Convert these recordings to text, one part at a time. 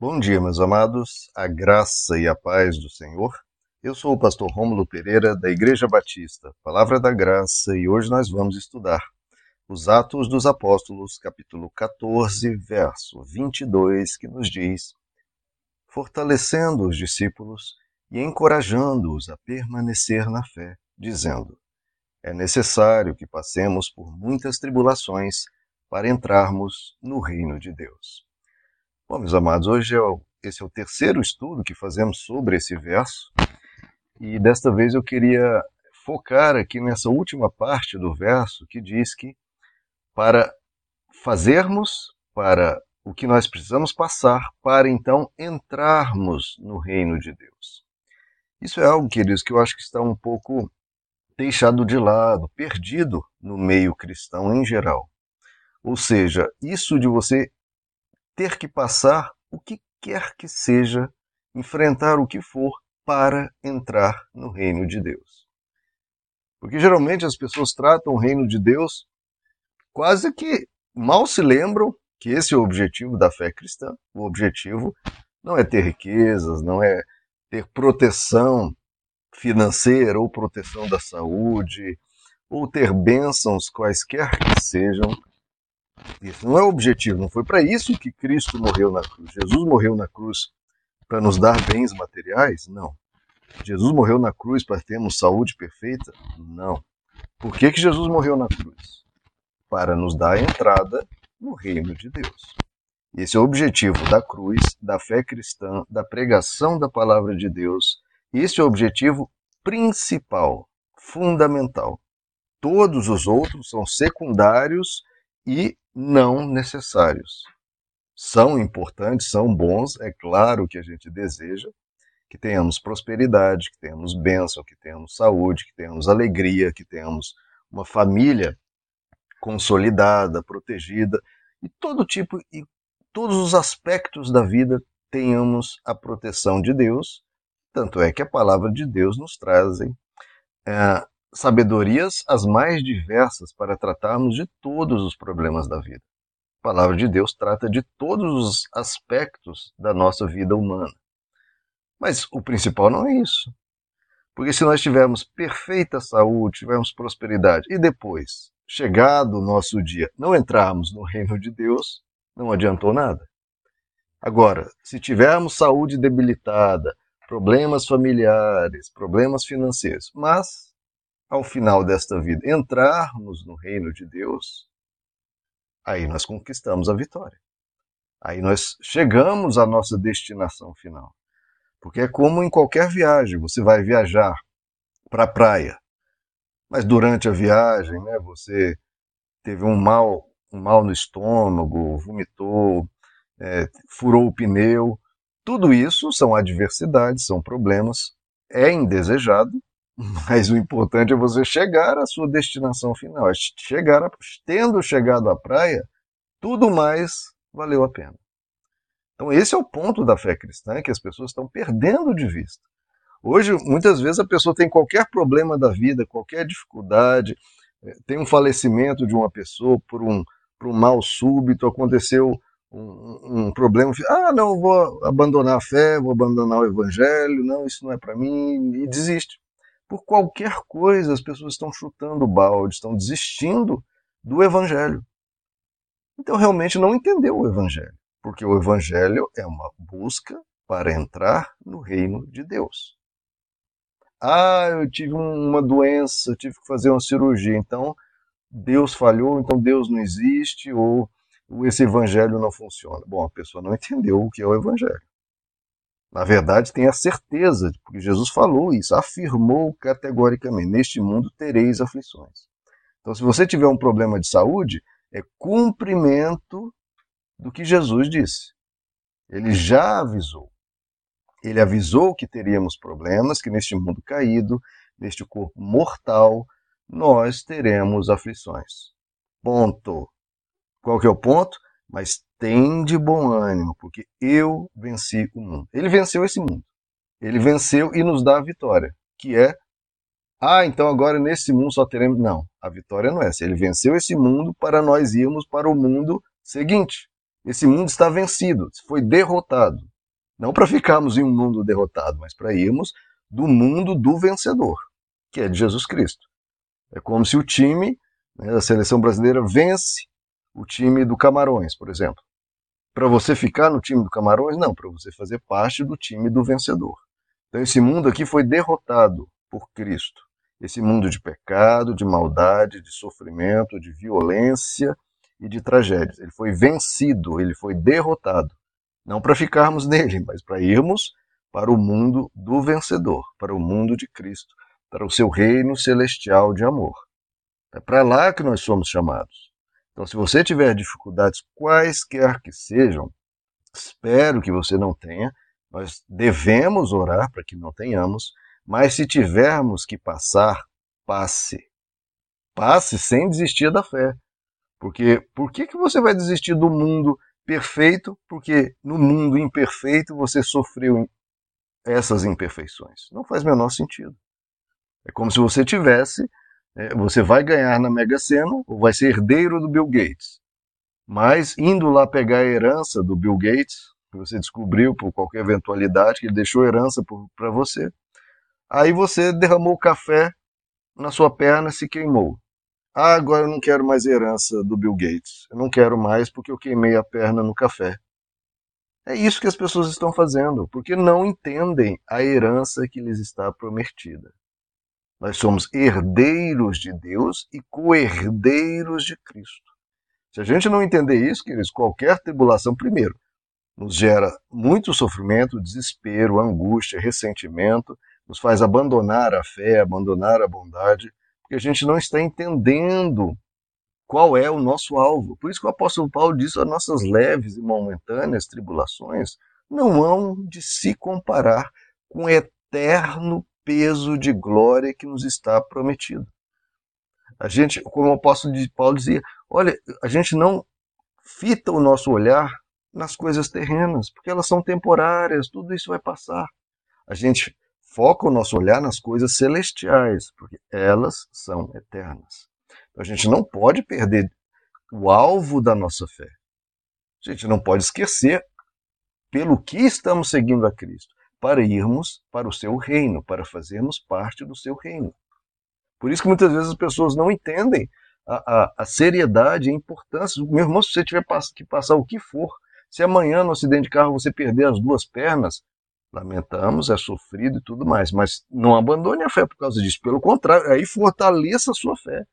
Bom dia, meus amados, a graça e a paz do Senhor. Eu sou o pastor Rômulo Pereira, da Igreja Batista, Palavra da Graça, e hoje nós vamos estudar os Atos dos Apóstolos, capítulo 14, verso 22, que nos diz: Fortalecendo os discípulos e encorajando-os a permanecer na fé, dizendo: É necessário que passemos por muitas tribulações para entrarmos no reino de Deus. Bom, meus amados, hoje é o, esse é o terceiro estudo que fazemos sobre esse verso, e desta vez eu queria focar aqui nessa última parte do verso que diz que para fazermos, para o que nós precisamos passar, para então entrarmos no reino de Deus. Isso é algo, queridos, que eu acho que está um pouco deixado de lado, perdido no meio cristão em geral. Ou seja, isso de você ter que passar o que quer que seja, enfrentar o que for para entrar no reino de Deus. Porque geralmente as pessoas tratam o reino de Deus quase que mal se lembram que esse é o objetivo da fé cristã. O objetivo não é ter riquezas, não é ter proteção financeira ou proteção da saúde, ou ter bênçãos quaisquer que sejam, isso não é o objetivo, não foi para isso que Cristo morreu na cruz. Jesus morreu na cruz para nos dar bens materiais? Não. Jesus morreu na cruz para termos saúde perfeita? Não. Por que, que Jesus morreu na cruz? Para nos dar entrada no reino de Deus. Esse é o objetivo da cruz, da fé cristã, da pregação da palavra de Deus. Esse é o objetivo principal, fundamental. Todos os outros são secundários e não necessários. São importantes, são bons, é claro que a gente deseja que tenhamos prosperidade, que tenhamos bênção, que tenhamos saúde, que tenhamos alegria, que tenhamos uma família consolidada, protegida e todo tipo e todos os aspectos da vida tenhamos a proteção de Deus. Tanto é que a palavra de Deus nos traz é, sabedorias as mais diversas para tratarmos de todos os problemas da vida. A palavra de Deus trata de todos os aspectos da nossa vida humana. Mas o principal não é isso. Porque se nós tivermos perfeita saúde, tivermos prosperidade e depois, chegado o nosso dia, não entrarmos no reino de Deus, não adiantou nada. Agora, se tivermos saúde debilitada, problemas familiares, problemas financeiros, mas ao final desta vida, entrarmos no reino de Deus, aí nós conquistamos a vitória. Aí nós chegamos à nossa destinação final. Porque é como em qualquer viagem, você vai viajar para a praia, mas durante a viagem, né, você teve um mal, um mal no estômago, vomitou, é, furou o pneu. Tudo isso são adversidades, são problemas, é indesejado, mas o importante é você chegar à sua destinação final. É chegar, tendo chegado à praia, tudo mais valeu a pena. Então esse é o ponto da fé cristã que as pessoas estão perdendo de vista. Hoje, muitas vezes a pessoa tem qualquer problema da vida, qualquer dificuldade, eh, tem um falecimento de uma pessoa por um, por um mal súbito, aconteceu um, um problema, ah, não, vou abandonar a fé, vou abandonar o evangelho, não, isso não é para mim, e desiste por qualquer coisa, as pessoas estão chutando o balde, estão desistindo do Evangelho. Então, realmente não entendeu o Evangelho, porque o Evangelho é uma busca para entrar no reino de Deus. Ah, eu tive uma doença, tive que fazer uma cirurgia, então Deus falhou, então Deus não existe, ou esse evangelho não funciona. Bom, a pessoa não entendeu o que é o evangelho. Na verdade, tenha certeza, porque Jesus falou isso, afirmou categoricamente: neste mundo tereis aflições. Então, se você tiver um problema de saúde, é cumprimento do que Jesus disse. Ele já avisou. Ele avisou que teríamos problemas, que neste mundo caído, neste corpo mortal, nós teremos aflições. Ponto. Qual que é o ponto? Mas tem de bom ânimo, porque eu venci o mundo. Ele venceu esse mundo. Ele venceu e nos dá a vitória, que é ah, então agora nesse mundo só teremos. Não, a vitória não é essa. Ele venceu esse mundo para nós irmos para o mundo seguinte. Esse mundo está vencido, foi derrotado. Não para ficarmos em um mundo derrotado, mas para irmos do mundo do vencedor, que é de Jesus Cristo. É como se o time né, da seleção brasileira vence o time do Camarões, por exemplo. Para você ficar no time do Camarões, não, para você fazer parte do time do vencedor. Então esse mundo aqui foi derrotado por Cristo. Esse mundo de pecado, de maldade, de sofrimento, de violência e de tragédias. Ele foi vencido, ele foi derrotado. Não para ficarmos nele, mas para irmos para o mundo do vencedor, para o mundo de Cristo, para o seu reino celestial de amor. É para lá que nós somos chamados. Então, se você tiver dificuldades quaisquer que sejam, espero que você não tenha, nós devemos orar para que não tenhamos, mas se tivermos que passar, passe. Passe sem desistir da fé. Porque por que, que você vai desistir do mundo perfeito? Porque no mundo imperfeito você sofreu essas imperfeições. Não faz o menor sentido. É como se você tivesse, você vai ganhar na Mega Sena ou vai ser herdeiro do Bill Gates. Mas indo lá pegar a herança do Bill Gates, que você descobriu por qualquer eventualidade, que ele deixou herança para você, aí você derramou café na sua perna se queimou. Ah, agora eu não quero mais herança do Bill Gates. Eu não quero mais porque eu queimei a perna no café. É isso que as pessoas estão fazendo, porque não entendem a herança que lhes está prometida. Nós somos herdeiros de Deus e co-herdeiros de Cristo. Se a gente não entender isso, queridos, qualquer tribulação, primeiro, nos gera muito sofrimento, desespero, angústia, ressentimento, nos faz abandonar a fé, abandonar a bondade, porque a gente não está entendendo qual é o nosso alvo. Por isso que o apóstolo Paulo diz: as nossas leves e momentâneas tribulações não hão de se comparar com o eterno peso de glória que nos está prometido. A gente, como o apóstolo Paulo dizia, olha, a gente não fita o nosso olhar nas coisas terrenas, porque elas são temporárias, tudo isso vai passar. A gente foca o nosso olhar nas coisas celestiais, porque elas são eternas. Então, a gente não pode perder o alvo da nossa fé. A gente não pode esquecer pelo que estamos seguindo a Cristo, para irmos para o seu reino, para fazermos parte do seu reino. Por isso que muitas vezes as pessoas não entendem a, a, a seriedade e a importância. Meu irmão, se você tiver que passar o que for, se amanhã no acidente de carro você perder as duas pernas, Lamentamos, é sofrido e tudo mais, mas não abandone a fé por causa disso. Pelo contrário, aí fortaleça a sua fé.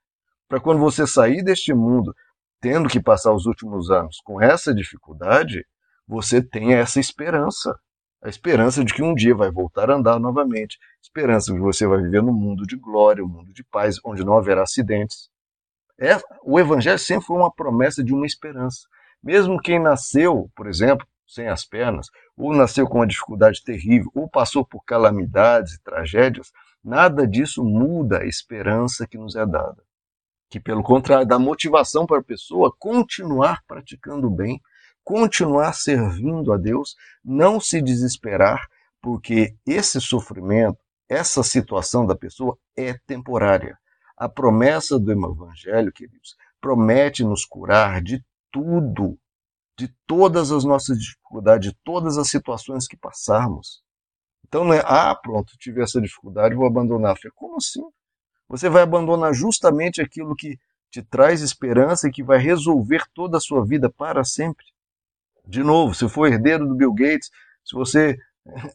Para quando você sair deste mundo, tendo que passar os últimos anos com essa dificuldade, você tenha essa esperança. A esperança de que um dia vai voltar a andar novamente. Esperança de que você vai viver num mundo de glória, um mundo de paz, onde não haverá acidentes. É, o Evangelho sempre foi uma promessa de uma esperança. Mesmo quem nasceu, por exemplo, sem as pernas, ou nasceu com uma dificuldade terrível, ou passou por calamidades e tragédias, nada disso muda a esperança que nos é dada. Que, pelo contrário, dá motivação para a pessoa continuar praticando o bem, continuar servindo a Deus, não se desesperar, porque esse sofrimento, essa situação da pessoa é temporária. A promessa do Evangelho, queridos, promete nos curar de tudo de todas as nossas dificuldades, de todas as situações que passarmos. Então não é, ah, pronto, tive essa dificuldade, vou abandonar a fé. Como assim? Você vai abandonar justamente aquilo que te traz esperança e que vai resolver toda a sua vida para sempre. De novo, se for herdeiro do Bill Gates, se você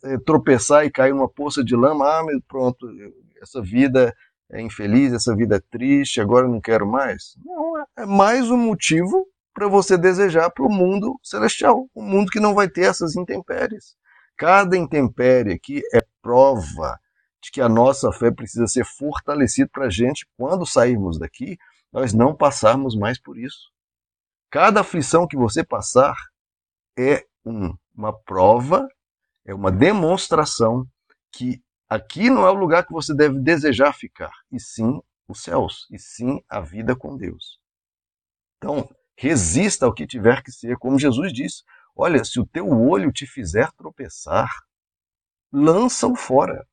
é, tropeçar e cair numa poça de lama, ah, pronto, essa vida é infeliz, essa vida é triste, agora eu não quero mais. Não, é mais um motivo para você desejar para o mundo celestial, um mundo que não vai ter essas intempéries. Cada intempérie aqui é prova de que a nossa fé precisa ser fortalecida para a gente, quando sairmos daqui, nós não passarmos mais por isso. Cada aflição que você passar é um, uma prova, é uma demonstração que aqui não é o lugar que você deve desejar ficar, e sim os céus, e sim a vida com Deus. Então, Resista ao que tiver que ser, como Jesus disse. Olha, se o teu olho te fizer tropeçar, lança-o fora.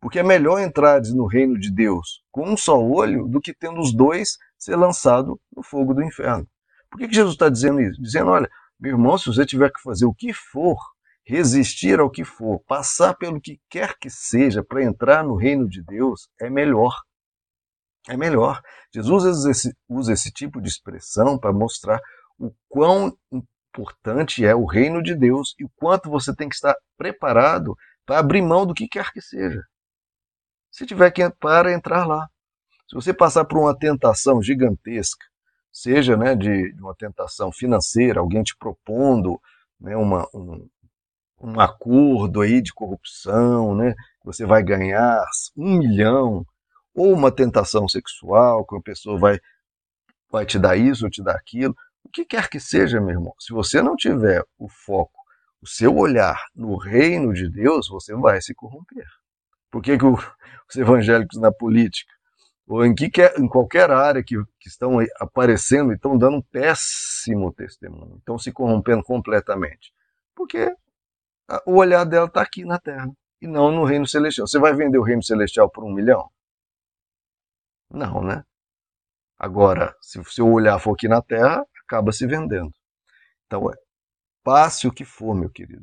Porque é melhor entrar no reino de Deus com um só olho do que tendo os dois ser lançado no fogo do inferno. Por que Jesus está dizendo isso? Dizendo, olha, meu irmão, se você tiver que fazer o que for, resistir ao que for, passar pelo que quer que seja para entrar no reino de Deus é melhor. É melhor. Jesus usa esse, usa esse tipo de expressão para mostrar o quão importante é o reino de Deus e o quanto você tem que estar preparado para abrir mão do que quer que seja. Se tiver que para entrar lá. Se você passar por uma tentação gigantesca, seja né, de, de uma tentação financeira, alguém te propondo né, uma, um, um acordo aí de corrupção, né, você vai ganhar um milhão, ou uma tentação sexual, que uma pessoa vai, vai te dar isso ou te dar aquilo, o que quer que seja, meu irmão, se você não tiver o foco, o seu olhar no reino de Deus, você vai se corromper. Por que, que os evangélicos na política, ou em, que, em qualquer área que, que estão aparecendo e estão dando um péssimo testemunho, estão se corrompendo completamente? Porque o olhar dela está aqui na terra e não no reino celestial. Você vai vender o reino celestial por um milhão? Não, né? Agora, se o seu olhar for aqui na terra, acaba se vendendo. Então, é, passe o que for, meu querido.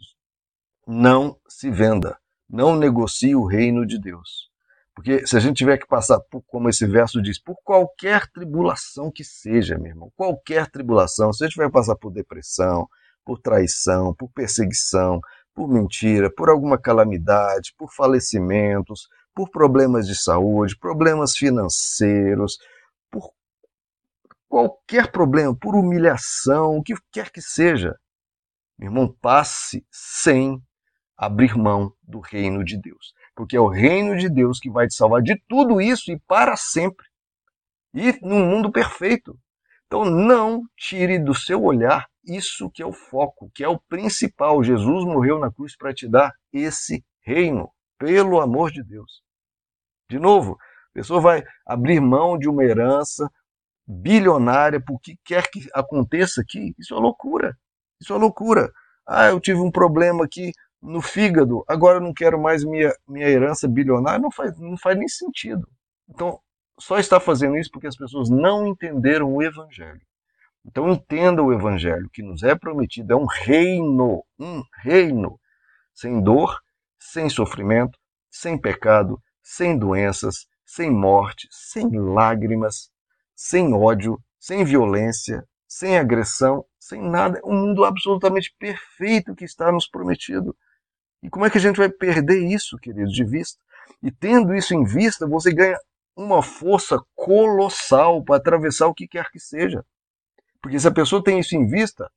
Não se venda. Não negocie o reino de Deus. Porque se a gente tiver que passar, por, como esse verso diz, por qualquer tribulação que seja, meu irmão, qualquer tribulação, se a gente vai passar por depressão, por traição, por perseguição, por mentira, por alguma calamidade, por falecimentos, por problemas de saúde, problemas financeiros, por qualquer problema, por humilhação, o que quer que seja, meu irmão, passe sem abrir mão do reino de Deus. Porque é o reino de Deus que vai te salvar de tudo isso e para sempre. E num mundo perfeito. Então não tire do seu olhar isso que é o foco, que é o principal. Jesus morreu na cruz para te dar esse reino, pelo amor de Deus. De novo, a pessoa vai abrir mão de uma herança bilionária por que quer que aconteça aqui. Isso é loucura. Isso é loucura. Ah, eu tive um problema aqui no fígado, agora eu não quero mais minha, minha herança bilionária. Não faz, não faz nem sentido. Então, só está fazendo isso porque as pessoas não entenderam o Evangelho. Então, entenda o Evangelho que nos é prometido. É um reino, um reino, sem dor, sem sofrimento, sem pecado, sem doenças, sem morte, sem lágrimas, sem ódio, sem violência, sem agressão, sem nada. É um mundo absolutamente perfeito que está nos prometido. E como é que a gente vai perder isso, queridos, de vista? E tendo isso em vista, você ganha uma força colossal para atravessar o que quer que seja. Porque se a pessoa tem isso em vista,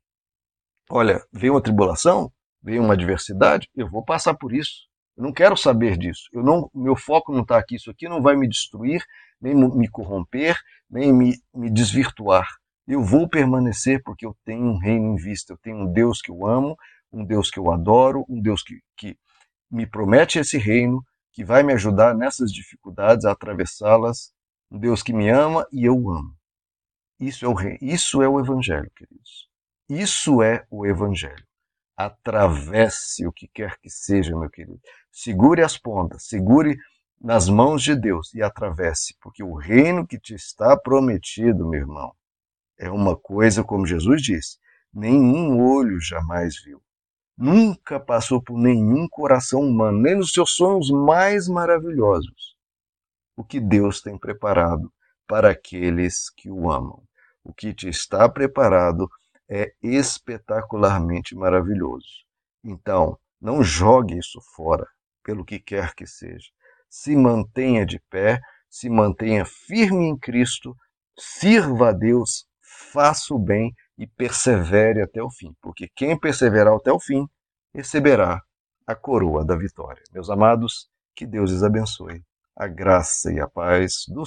olha, veio uma tribulação, veio uma adversidade, eu vou passar por isso. Eu não quero saber disso. Eu não, meu foco não está aqui. Isso aqui não vai me destruir, nem me corromper, nem me, me desvirtuar. Eu vou permanecer porque eu tenho um reino em vista. Eu tenho um Deus que eu amo, um Deus que eu adoro, um Deus que, que me promete esse reino, que vai me ajudar nessas dificuldades a atravessá-las. Um Deus que me ama e eu amo. Isso é o rei. Isso é o evangelho, queridos. Isso é o evangelho. Atravesse o que quer que seja, meu querido. Segure as pontas, segure nas mãos de Deus e atravesse, porque o reino que te está prometido, meu irmão, é uma coisa, como Jesus disse, nenhum olho jamais viu. Nunca passou por nenhum coração humano, nem nos seus sonhos mais maravilhosos, o que Deus tem preparado para aqueles que o amam. O que te está preparado é espetacularmente maravilhoso. Então, não jogue isso fora, pelo que quer que seja. Se mantenha de pé, se mantenha firme em Cristo, sirva a Deus, faça o bem e persevere até o fim, porque quem perseverar até o fim receberá a coroa da vitória. Meus amados, que Deus os abençoe. A graça e a paz do